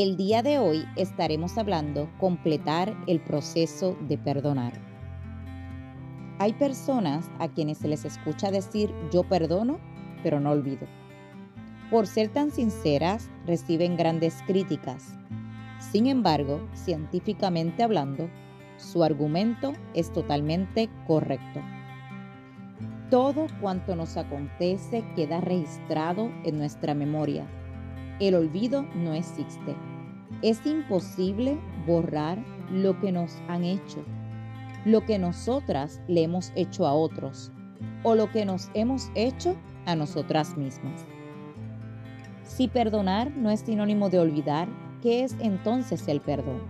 el día de hoy estaremos hablando completar el proceso de perdonar. Hay personas a quienes se les escucha decir yo perdono, pero no olvido. Por ser tan sinceras, reciben grandes críticas. Sin embargo, científicamente hablando, su argumento es totalmente correcto. Todo cuanto nos acontece queda registrado en nuestra memoria el olvido no existe. Es imposible borrar lo que nos han hecho, lo que nosotras le hemos hecho a otros o lo que nos hemos hecho a nosotras mismas. Si perdonar no es sinónimo de olvidar, ¿qué es entonces el perdón?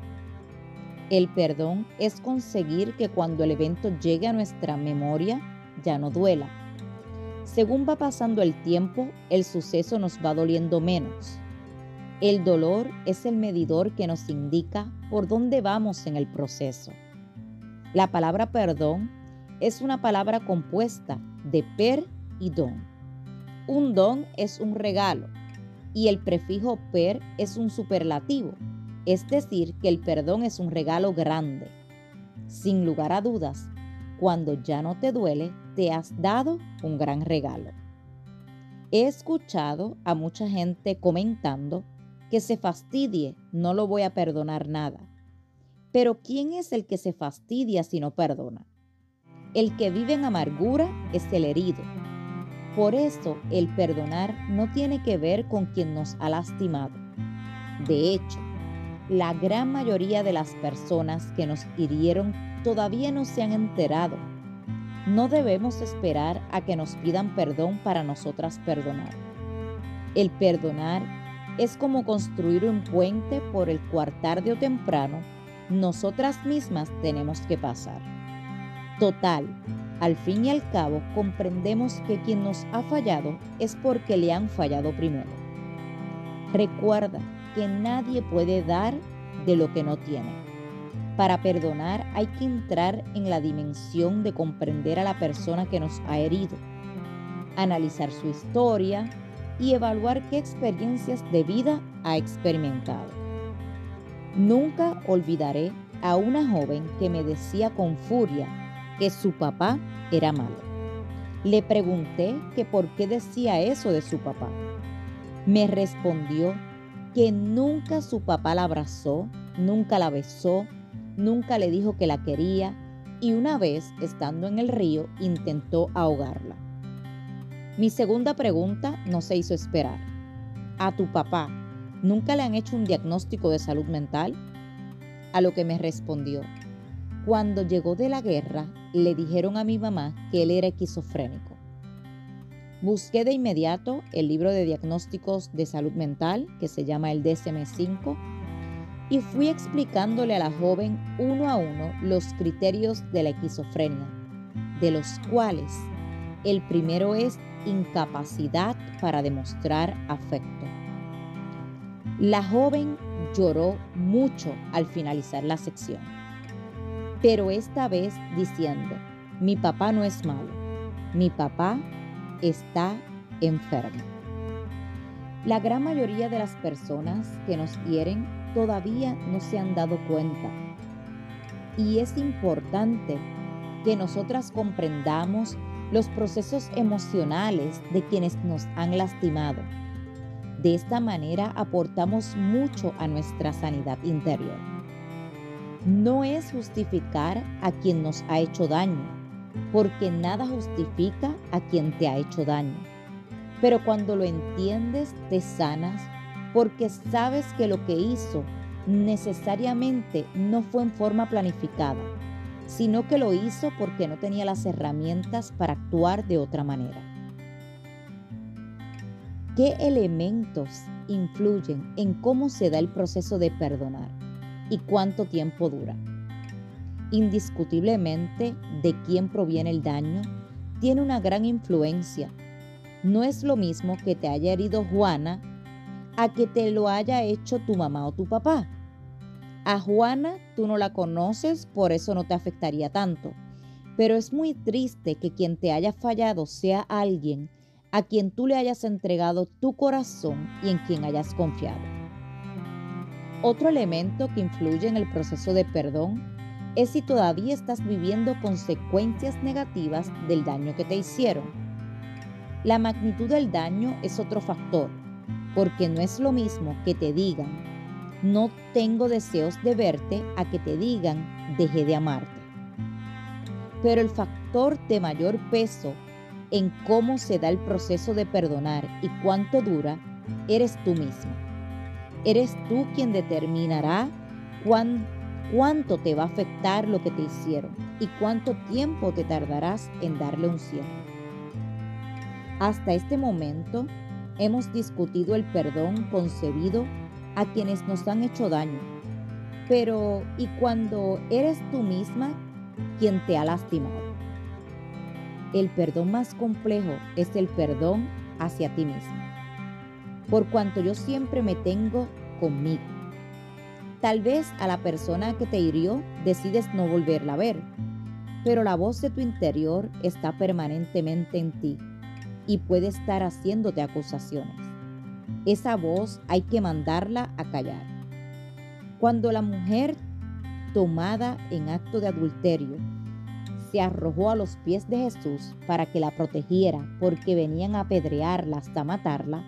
El perdón es conseguir que cuando el evento llegue a nuestra memoria ya no duela. Según va pasando el tiempo, el suceso nos va doliendo menos el dolor es el medidor que nos indica por dónde vamos en el proceso. La palabra perdón es una palabra compuesta de per y don. Un don es un regalo y el prefijo per es un superlativo, es decir, que el perdón es un regalo grande. Sin lugar a dudas, cuando ya no te duele, te has dado un gran regalo. He escuchado a mucha gente comentando que se fastidie, no lo voy a perdonar nada. Pero ¿quién es el que se fastidia si no perdona? El que vive en amargura es el herido. Por eso el perdonar no tiene que ver con quien nos ha lastimado. De hecho, la gran mayoría de las personas que nos hirieron todavía no se han enterado. No debemos esperar a que nos pidan perdón para nosotras perdonar. El perdonar es como construir un puente por el cual tarde o temprano nosotras mismas tenemos que pasar. Total, al fin y al cabo comprendemos que quien nos ha fallado es porque le han fallado primero. Recuerda que nadie puede dar de lo que no tiene. Para perdonar hay que entrar en la dimensión de comprender a la persona que nos ha herido, analizar su historia, y evaluar qué experiencias de vida ha experimentado. Nunca olvidaré a una joven que me decía con furia que su papá era malo. Le pregunté que por qué decía eso de su papá. Me respondió que nunca su papá la abrazó, nunca la besó, nunca le dijo que la quería y una vez, estando en el río, intentó ahogarla. Mi segunda pregunta no se hizo esperar. ¿A tu papá nunca le han hecho un diagnóstico de salud mental? A lo que me respondió, cuando llegó de la guerra, le dijeron a mi mamá que él era esquizofrénico. Busqué de inmediato el libro de diagnósticos de salud mental, que se llama el DSM-5, y fui explicándole a la joven uno a uno los criterios de la esquizofrenia, de los cuales el primero es incapacidad para demostrar afecto. La joven lloró mucho al finalizar la sección, pero esta vez diciendo, mi papá no es malo, mi papá está enfermo. La gran mayoría de las personas que nos hieren todavía no se han dado cuenta. Y es importante que nosotras comprendamos los procesos emocionales de quienes nos han lastimado. De esta manera aportamos mucho a nuestra sanidad interior. No es justificar a quien nos ha hecho daño, porque nada justifica a quien te ha hecho daño. Pero cuando lo entiendes, te sanas porque sabes que lo que hizo necesariamente no fue en forma planificada, sino que lo hizo porque no tenía las herramientas para actuar de otra manera. ¿Qué elementos influyen en cómo se da el proceso de perdonar? y cuánto tiempo dura. Indiscutiblemente, de quién proviene el daño tiene una gran influencia. No es lo mismo que te haya herido Juana a que te lo haya hecho tu mamá o tu papá. A Juana tú no la conoces, por eso no te afectaría tanto. Pero es muy triste que quien te haya fallado sea alguien a quien tú le hayas entregado tu corazón y en quien hayas confiado. Otro elemento que influye en el proceso de perdón es si todavía estás viviendo consecuencias negativas del daño que te hicieron. La magnitud del daño es otro factor, porque no es lo mismo que te digan, no tengo deseos de verte, a que te digan, dejé de amarte. Pero el factor de mayor peso en cómo se da el proceso de perdonar y cuánto dura, eres tú mismo. Eres tú quien determinará cuánto te va a afectar lo que te hicieron y cuánto tiempo te tardarás en darle un cierre. Hasta este momento hemos discutido el perdón concebido a quienes nos han hecho daño. Pero, ¿y cuando eres tú misma quien te ha lastimado? El perdón más complejo es el perdón hacia ti misma. Por cuanto yo siempre me tengo conmigo. Tal vez a la persona que te hirió decides no volverla a ver, pero la voz de tu interior está permanentemente en ti y puede estar haciéndote acusaciones. Esa voz hay que mandarla a callar. Cuando la mujer tomada en acto de adulterio se arrojó a los pies de Jesús para que la protegiera porque venían a apedrearla hasta matarla,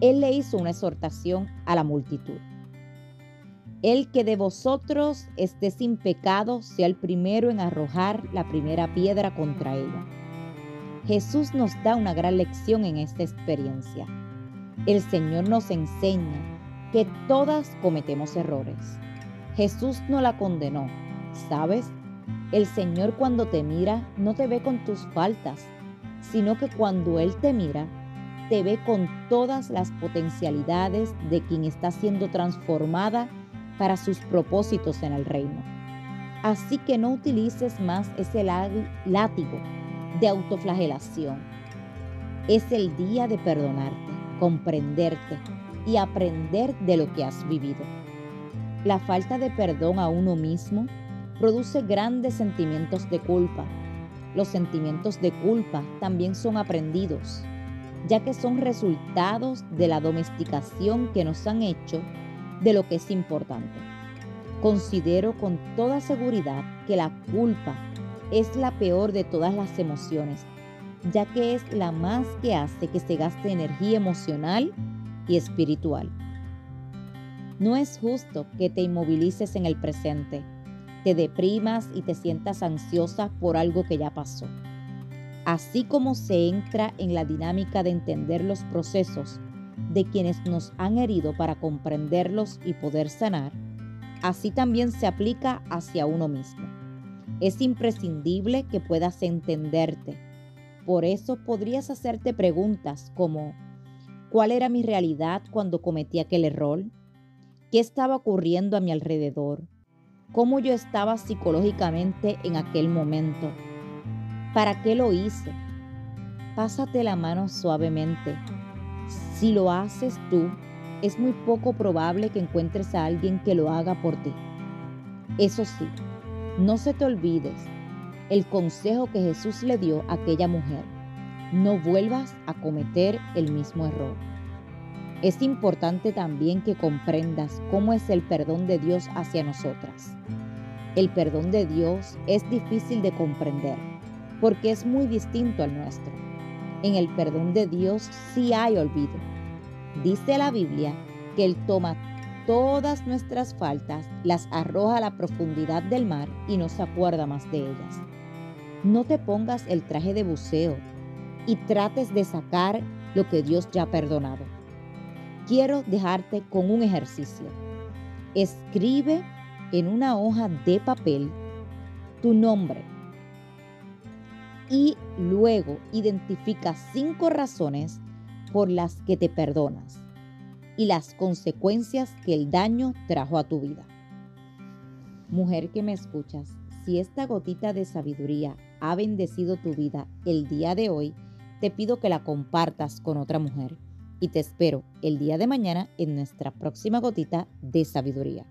él le hizo una exhortación a la multitud. El que de vosotros esté sin pecado sea el primero en arrojar la primera piedra contra ella. Jesús nos da una gran lección en esta experiencia. El Señor nos enseña que todas cometemos errores. Jesús no la condenó, ¿sabes? El Señor cuando te mira no te ve con tus faltas, sino que cuando Él te mira, te ve con todas las potencialidades de quien está siendo transformada para sus propósitos en el reino. Así que no utilices más ese látigo de autoflagelación. Es el día de perdonarte comprenderte y aprender de lo que has vivido. La falta de perdón a uno mismo produce grandes sentimientos de culpa. Los sentimientos de culpa también son aprendidos, ya que son resultados de la domesticación que nos han hecho de lo que es importante. Considero con toda seguridad que la culpa es la peor de todas las emociones ya que es la más que hace que se gaste energía emocional y espiritual. No es justo que te inmovilices en el presente, te deprimas y te sientas ansiosa por algo que ya pasó. Así como se entra en la dinámica de entender los procesos de quienes nos han herido para comprenderlos y poder sanar, así también se aplica hacia uno mismo. Es imprescindible que puedas entenderte, por eso podrías hacerte preguntas como, ¿cuál era mi realidad cuando cometí aquel error? ¿Qué estaba ocurriendo a mi alrededor? ¿Cómo yo estaba psicológicamente en aquel momento? ¿Para qué lo hice? Pásate la mano suavemente. Si lo haces tú, es muy poco probable que encuentres a alguien que lo haga por ti. Eso sí, no se te olvides el consejo que Jesús le dio a aquella mujer. No vuelvas a cometer el mismo error. Es importante también que comprendas cómo es el perdón de Dios hacia nosotras. El perdón de Dios es difícil de comprender porque es muy distinto al nuestro. En el perdón de Dios sí hay olvido. Dice la Biblia que Él toma todas nuestras faltas, las arroja a la profundidad del mar y no se acuerda más de ellas. No te pongas el traje de buceo y trates de sacar lo que Dios ya ha perdonado. Quiero dejarte con un ejercicio. Escribe en una hoja de papel tu nombre y luego identifica cinco razones por las que te perdonas y las consecuencias que el daño trajo a tu vida. Mujer que me escuchas, si esta gotita de sabiduría ha bendecido tu vida el día de hoy, te pido que la compartas con otra mujer y te espero el día de mañana en nuestra próxima gotita de sabiduría.